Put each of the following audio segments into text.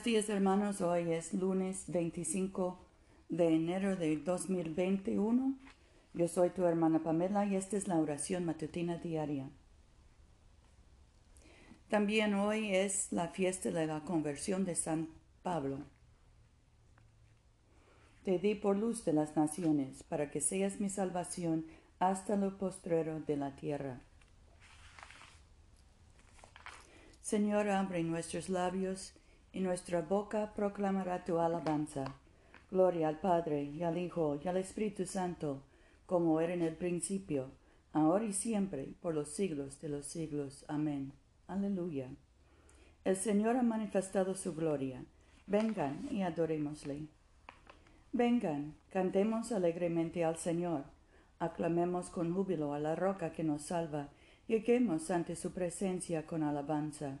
Buenos días hermanos, hoy es lunes 25 de enero de 2021. Yo soy tu hermana Pamela y esta es la oración matutina diaria. También hoy es la fiesta de la conversión de San Pablo. Te di por luz de las naciones, para que seas mi salvación hasta lo postrero de la tierra. Señor, abre nuestros labios y nuestra boca proclamará tu alabanza. Gloria al Padre, y al Hijo, y al Espíritu Santo, como era en el principio, ahora y siempre, por los siglos de los siglos. Amén. Aleluya. El Señor ha manifestado su gloria. Vengan y adorémosle. Vengan, cantemos alegremente al Señor, aclamemos con júbilo a la roca que nos salva, lleguemos ante su presencia con alabanza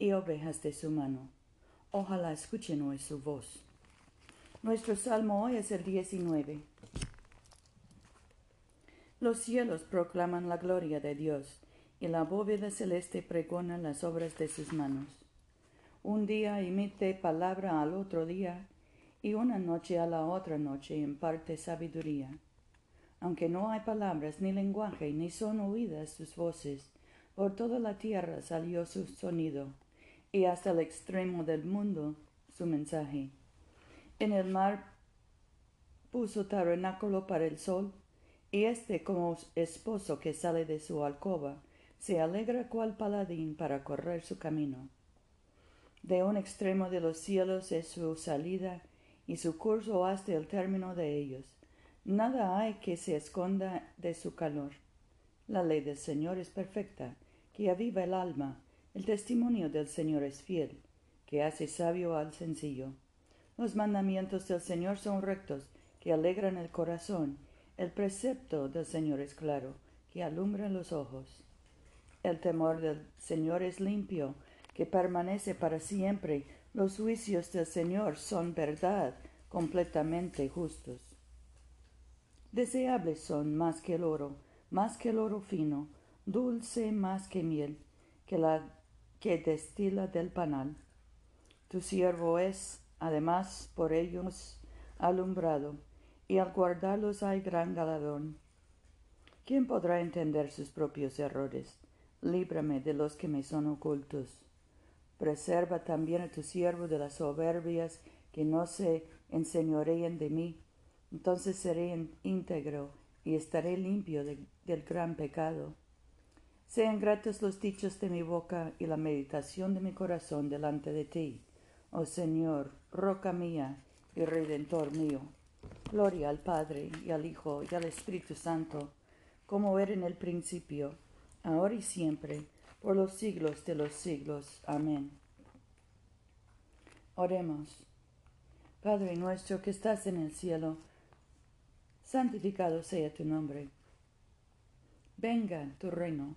y ovejas de su mano. Ojalá escuchen hoy su voz. Nuestro salmo hoy es el 19. Los cielos proclaman la gloria de Dios, y la bóveda celeste pregona las obras de sus manos. Un día imite palabra al otro día, y una noche a la otra noche imparte sabiduría. Aunque no hay palabras ni lenguaje, ni son oídas sus voces, por toda la tierra salió su sonido y hasta el extremo del mundo su mensaje. En el mar puso tabernáculo para el sol, y éste como esposo que sale de su alcoba, se alegra cual paladín para correr su camino. De un extremo de los cielos es su salida, y su curso hasta el término de ellos. Nada hay que se esconda de su calor. La ley del Señor es perfecta, que aviva el alma, el testimonio del Señor es fiel, que hace sabio al sencillo. Los mandamientos del Señor son rectos, que alegran el corazón. El precepto del Señor es claro, que alumbra los ojos. El temor del Señor es limpio, que permanece para siempre. Los juicios del Señor son verdad, completamente justos. Deseables son más que el oro, más que el oro fino, dulce más que miel, que la que destila del panal. Tu siervo es, además, por ellos alumbrado, y al guardarlos hay gran galardón. ¿Quién podrá entender sus propios errores? Líbrame de los que me son ocultos. Preserva también a tu siervo de las soberbias que no se enseñoreen de mí. Entonces seré íntegro y estaré limpio del gran pecado. Sean gratos los dichos de mi boca y la meditación de mi corazón delante de ti, oh Señor, roca mía y redentor mío. Gloria al Padre y al Hijo y al Espíritu Santo, como era en el principio, ahora y siempre, por los siglos de los siglos. Amén. Oremos. Padre nuestro que estás en el cielo, santificado sea tu nombre. Venga tu reino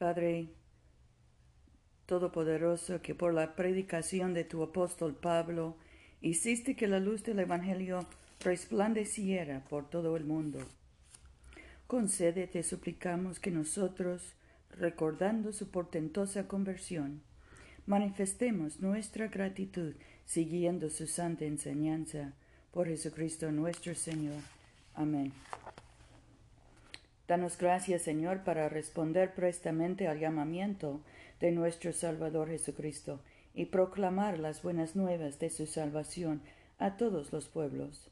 Padre Todopoderoso, que por la predicación de tu apóstol Pablo hiciste que la luz del Evangelio resplandeciera por todo el mundo. Concede, te suplicamos, que nosotros, recordando su portentosa conversión, manifestemos nuestra gratitud siguiendo su santa enseñanza. Por Jesucristo nuestro Señor. Amén. Danos gracias, Señor, para responder prestamente al llamamiento de nuestro Salvador Jesucristo y proclamar las buenas nuevas de su salvación a todos los pueblos,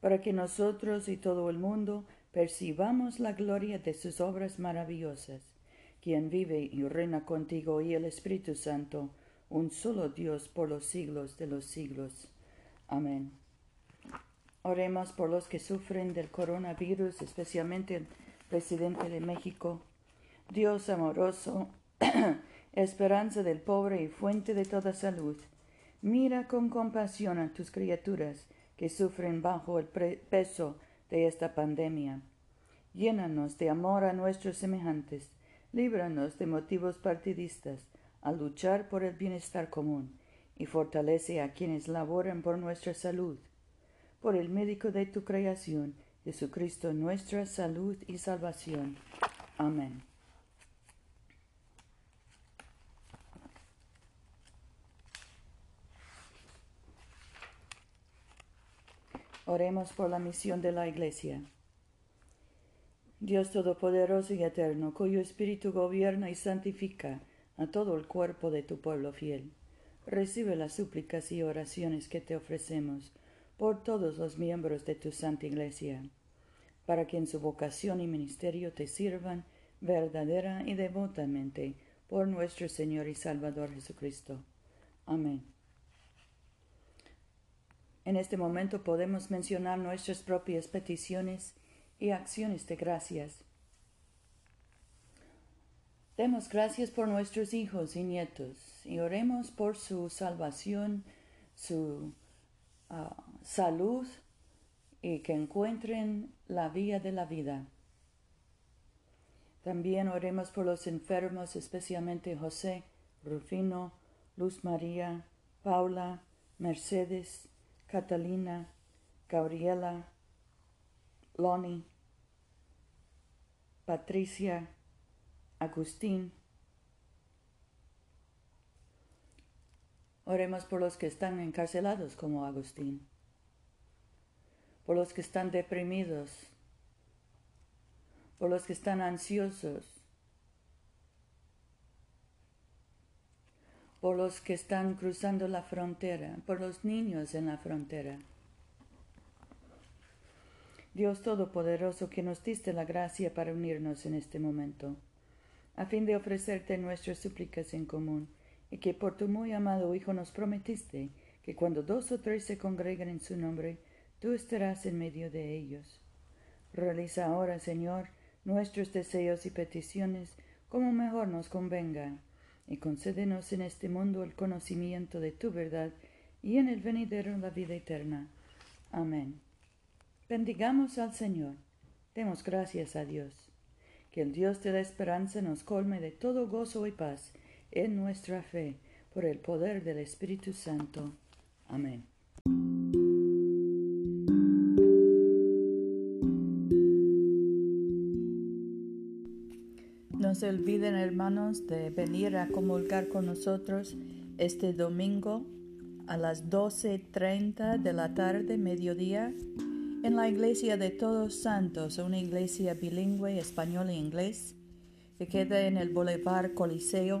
para que nosotros y todo el mundo percibamos la gloria de sus obras maravillosas, quien vive y reina contigo y el Espíritu Santo, un solo Dios por los siglos de los siglos. Amén. Oremos por los que sufren del coronavirus, especialmente presidente de México. Dios amoroso, esperanza del pobre y fuente de toda salud, mira con compasión a tus criaturas que sufren bajo el peso de esta pandemia. Llénanos de amor a nuestros semejantes, líbranos de motivos partidistas a luchar por el bienestar común y fortalece a quienes laboran por nuestra salud. Por el médico de tu creación, Jesucristo, nuestra salud y salvación. Amén. Oremos por la misión de la Iglesia. Dios Todopoderoso y Eterno, cuyo Espíritu gobierna y santifica a todo el cuerpo de tu pueblo fiel, recibe las súplicas y oraciones que te ofrecemos por todos los miembros de tu Santa Iglesia, para que en su vocación y ministerio te sirvan verdadera y devotamente por nuestro Señor y Salvador Jesucristo. Amén. En este momento podemos mencionar nuestras propias peticiones y acciones de gracias. Demos gracias por nuestros hijos y nietos y oremos por su salvación, su ah, salud y que encuentren la vía de la vida. También oremos por los enfermos, especialmente José, Rufino, Luz María, Paula, Mercedes, Catalina, Gabriela, Lonnie, Patricia, Agustín. Oremos por los que están encarcelados como Agustín, por los que están deprimidos, por los que están ansiosos, por los que están cruzando la frontera, por los niños en la frontera. Dios Todopoderoso, que nos diste la gracia para unirnos en este momento, a fin de ofrecerte nuestras súplicas en común, y que por tu muy amado Hijo nos prometiste que cuando dos o tres se congregan en su nombre, tú estarás en medio de ellos. Realiza ahora, Señor, nuestros deseos y peticiones como mejor nos convenga y concédenos en este mundo el conocimiento de tu verdad y en el venidero la vida eterna. Amén. Bendigamos al Señor. Demos gracias a Dios. Que el Dios de la esperanza nos colme de todo gozo y paz en nuestra fe, por el poder del Espíritu Santo. Amén. No se olviden, hermanos, de venir a comulgar con nosotros este domingo a las 12.30 de la tarde, mediodía, en la iglesia de Todos Santos, una iglesia bilingüe español e inglés, que queda en el Boulevard Coliseo,